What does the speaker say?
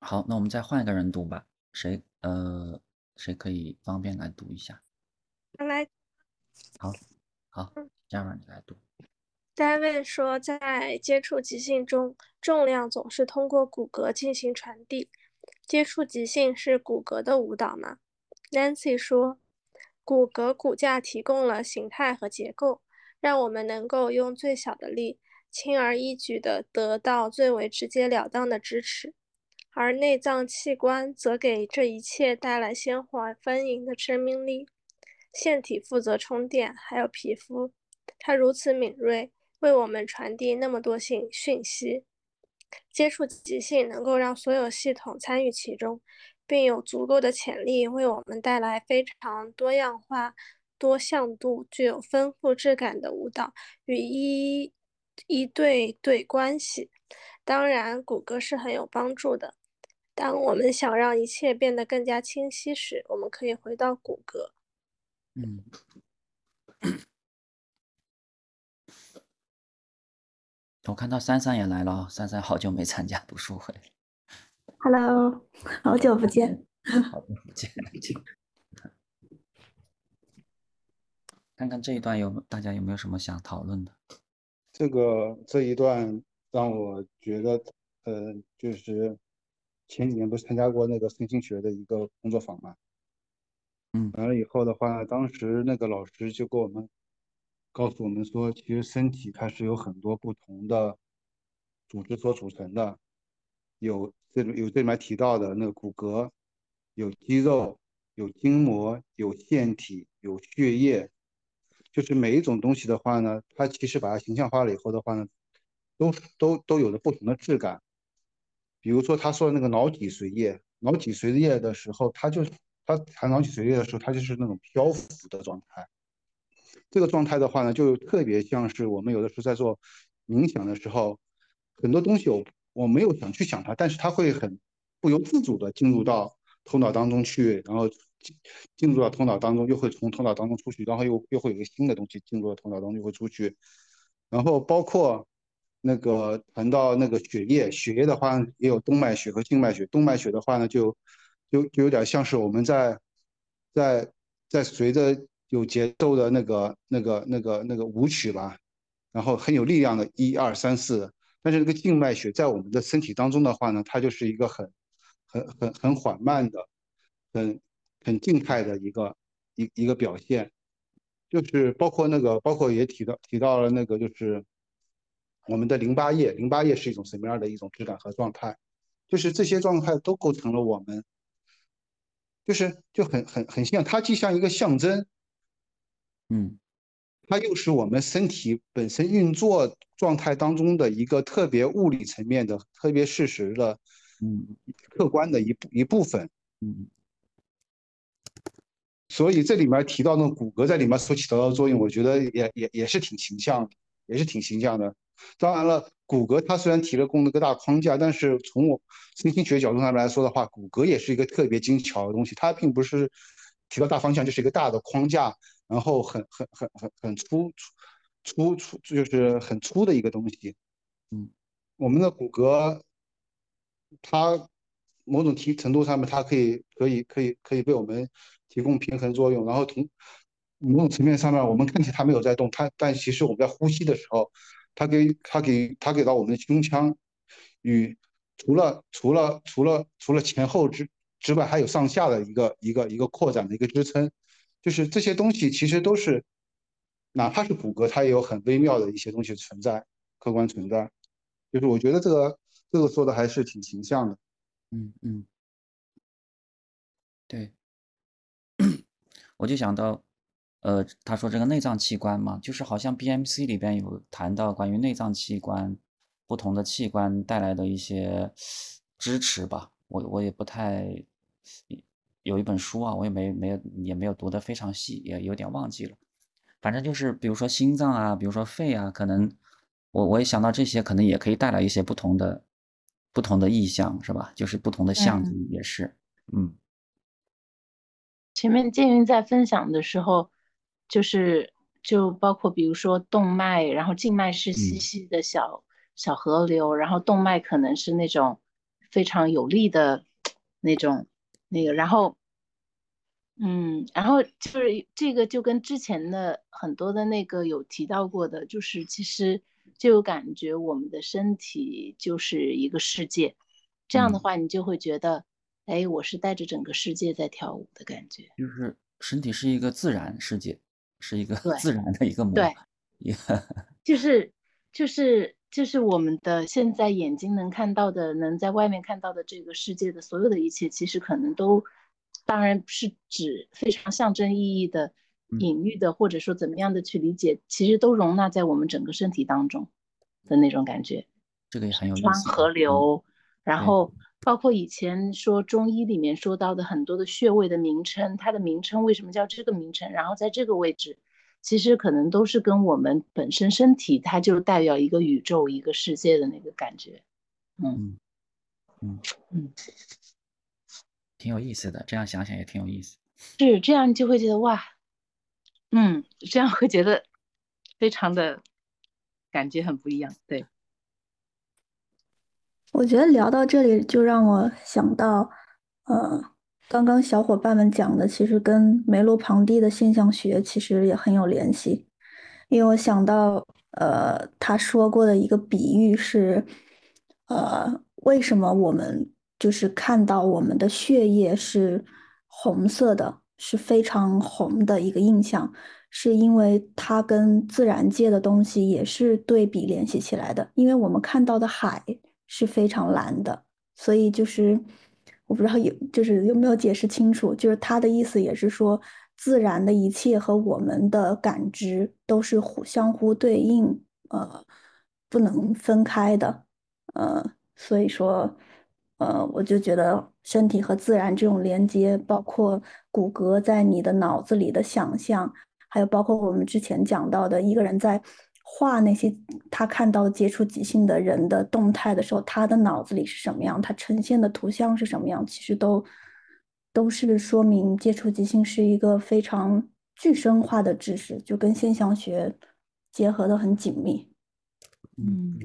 好，那我们再换一个人读吧。谁呃，谁可以方便来读一下？来，好，好，嘉文你来读。David 说，在接触极性中，重量总是通过骨骼进行传递。接触极性是骨骼的舞蹈吗？Nancy 说，骨骼骨架提供了形态和结构，让我们能够用最小的力，轻而易举地得到最为直截了当的支持。而内脏器官则给这一切带来鲜活丰盈的生命力。腺体负责充电，还有皮肤，它如此敏锐。为我们传递那么多信讯息，接触即兴能够让所有系统参与其中，并有足够的潜力为我们带来非常多样化、多向度、具有丰富质感的舞蹈与一一对对关系。当然，骨骼是很有帮助的。当我们想让一切变得更加清晰时，我们可以回到骨骼。嗯。我看到珊珊也来了，珊珊好久没参加读书会。Hello，好久不见。好久不见。看看这一段有大家有没有什么想讨论的？这个这一段让我觉得，呃，就是前几年不是参加过那个身心学的一个工作坊嘛？嗯。完了以后的话，当时那个老师就跟我们。告诉我们说，其实身体它是有很多不同的组织所组成的，有这有这里面提到的那个骨骼，有肌肉，有筋膜，有腺体，有血液，就是每一种东西的话呢，它其实把它形象化了以后的话呢，都都都有着不同的质感。比如说他说的那个脑脊髓液，脑脊髓液的时候，它就它谈脑脊髓液的时候，它就是那种漂浮的状态。这个状态的话呢，就特别像是我们有的时候在做冥想的时候，很多东西我我没有想去想它，但是它会很不由自主的进入到头脑当中去，然后进入到头脑当中，又会从头脑当中出去，然后又又会有个新的东西进入到头脑当中又会出去，然后包括那个谈到那个血液，血液的话也有动脉血和静脉血，动脉血的话呢就就就有点像是我们在在在随着。有节奏的那个、那个、那个、那个舞曲吧，然后很有力量的，一二三四。但是这个静脉血在我们的身体当中的话呢，它就是一个很、很、很、很缓慢的、很、很静态的一个一一个表现。就是包括那个，包括也提到提到了那个，就是我们的淋巴液，淋巴液是一种什么样的一种质感和状态？就是这些状态都构成了我们，就是就很很很像，它既像一个象征。嗯，它又是我们身体本身运作状态当中的一个特别物理层面的、特别事实的，嗯，客观的一部一部分。嗯，所以这里面提到那骨骼在里面所起到的作用，我觉得也也也是挺形象的，也是挺形象的。当然了，骨骼它虽然提了供那个大框架，但是从我身心学角度上来说的话，骨骼也是一个特别精巧的东西。它并不是提到大方向，就是一个大的框架。然后很很很很很粗粗粗粗，就是很粗的一个东西。嗯，我们的骨骼，它某种提程度上面，它可以可以可以可以为我们提供平衡作用。然后从某种层面上面，我们看起来它没有在动，它但其实我们在呼吸的时候，它给它给它给到我们的胸腔与除了除了除了除了前后之之外，还有上下的一个一个一个扩展的一个支撑。就是这些东西其实都是，哪怕是骨骼，它也有很微妙的一些东西存在，客观存在。就是我觉得这个这个说的还是挺形象的。嗯嗯，对，我就想到，呃，他说这个内脏器官嘛，就是好像 BMC 里边有谈到关于内脏器官不同的器官带来的一些支持吧，我我也不太。有一本书啊，我也没没有也没有读得非常细，也有点忘记了。反正就是比如说心脏啊，比如说肺啊，可能我我也想到这些，可能也可以带来一些不同的不同的意象，是吧？就是不同的象征也是。嗯。前面建云在分享的时候，就是就包括比如说动脉，然后静脉是细细的小小河流，然后动脉可能是那种非常有力的那种那个，然后。嗯，然后就是这个就跟之前的很多的那个有提到过的，就是其实就有感觉我们的身体就是一个世界，这样的话你就会觉得，哎，我是带着整个世界在跳舞的感觉，就是身体是一个自然世界，是一个自然的一个模，对 就是就是就是我们的现在眼睛能看到的，能在外面看到的这个世界的所有的一切，其实可能都。当然是指非常象征意义的、隐喻的，或者说怎么样的去理解，其实都容纳在我们整个身体当中的那种感觉。这个也很有意川思。河流，然后包括以前说中医里面说到的很多的穴位的名称，它的名称为什么叫这个名称？然后在这个位置，其实可能都是跟我们本身身体，它就代表一个宇宙、一个世界的那个感觉。嗯嗯嗯，挺有意思的，这样想想也挺有意思。是这样，你就会觉得哇，嗯，这样会觉得非常的感觉很不一样。对，我觉得聊到这里，就让我想到，呃，刚刚小伙伴们讲的，其实跟梅洛庞蒂的现象学其实也很有联系。因为我想到，呃，他说过的一个比喻是，呃，为什么我们就是看到我们的血液是红色的，是非常红的一个印象，是因为它跟自然界的东西也是对比联系起来的。因为我们看到的海是非常蓝的，所以就是我不知道有就是有没有解释清楚，就是他的意思也是说，自然的一切和我们的感知都是互相互对应，呃，不能分开的，呃，所以说，呃，我就觉得身体和自然这种连接，包括骨骼在你的脑子里的想象，还有包括我们之前讲到的一个人在画那些他看到接触即兴的人的动态的时候，他的脑子里是什么样，他呈现的图像是什么样，其实都都是说明接触即兴是一个非常具身化的知识，就跟现象学结合的很紧密。嗯，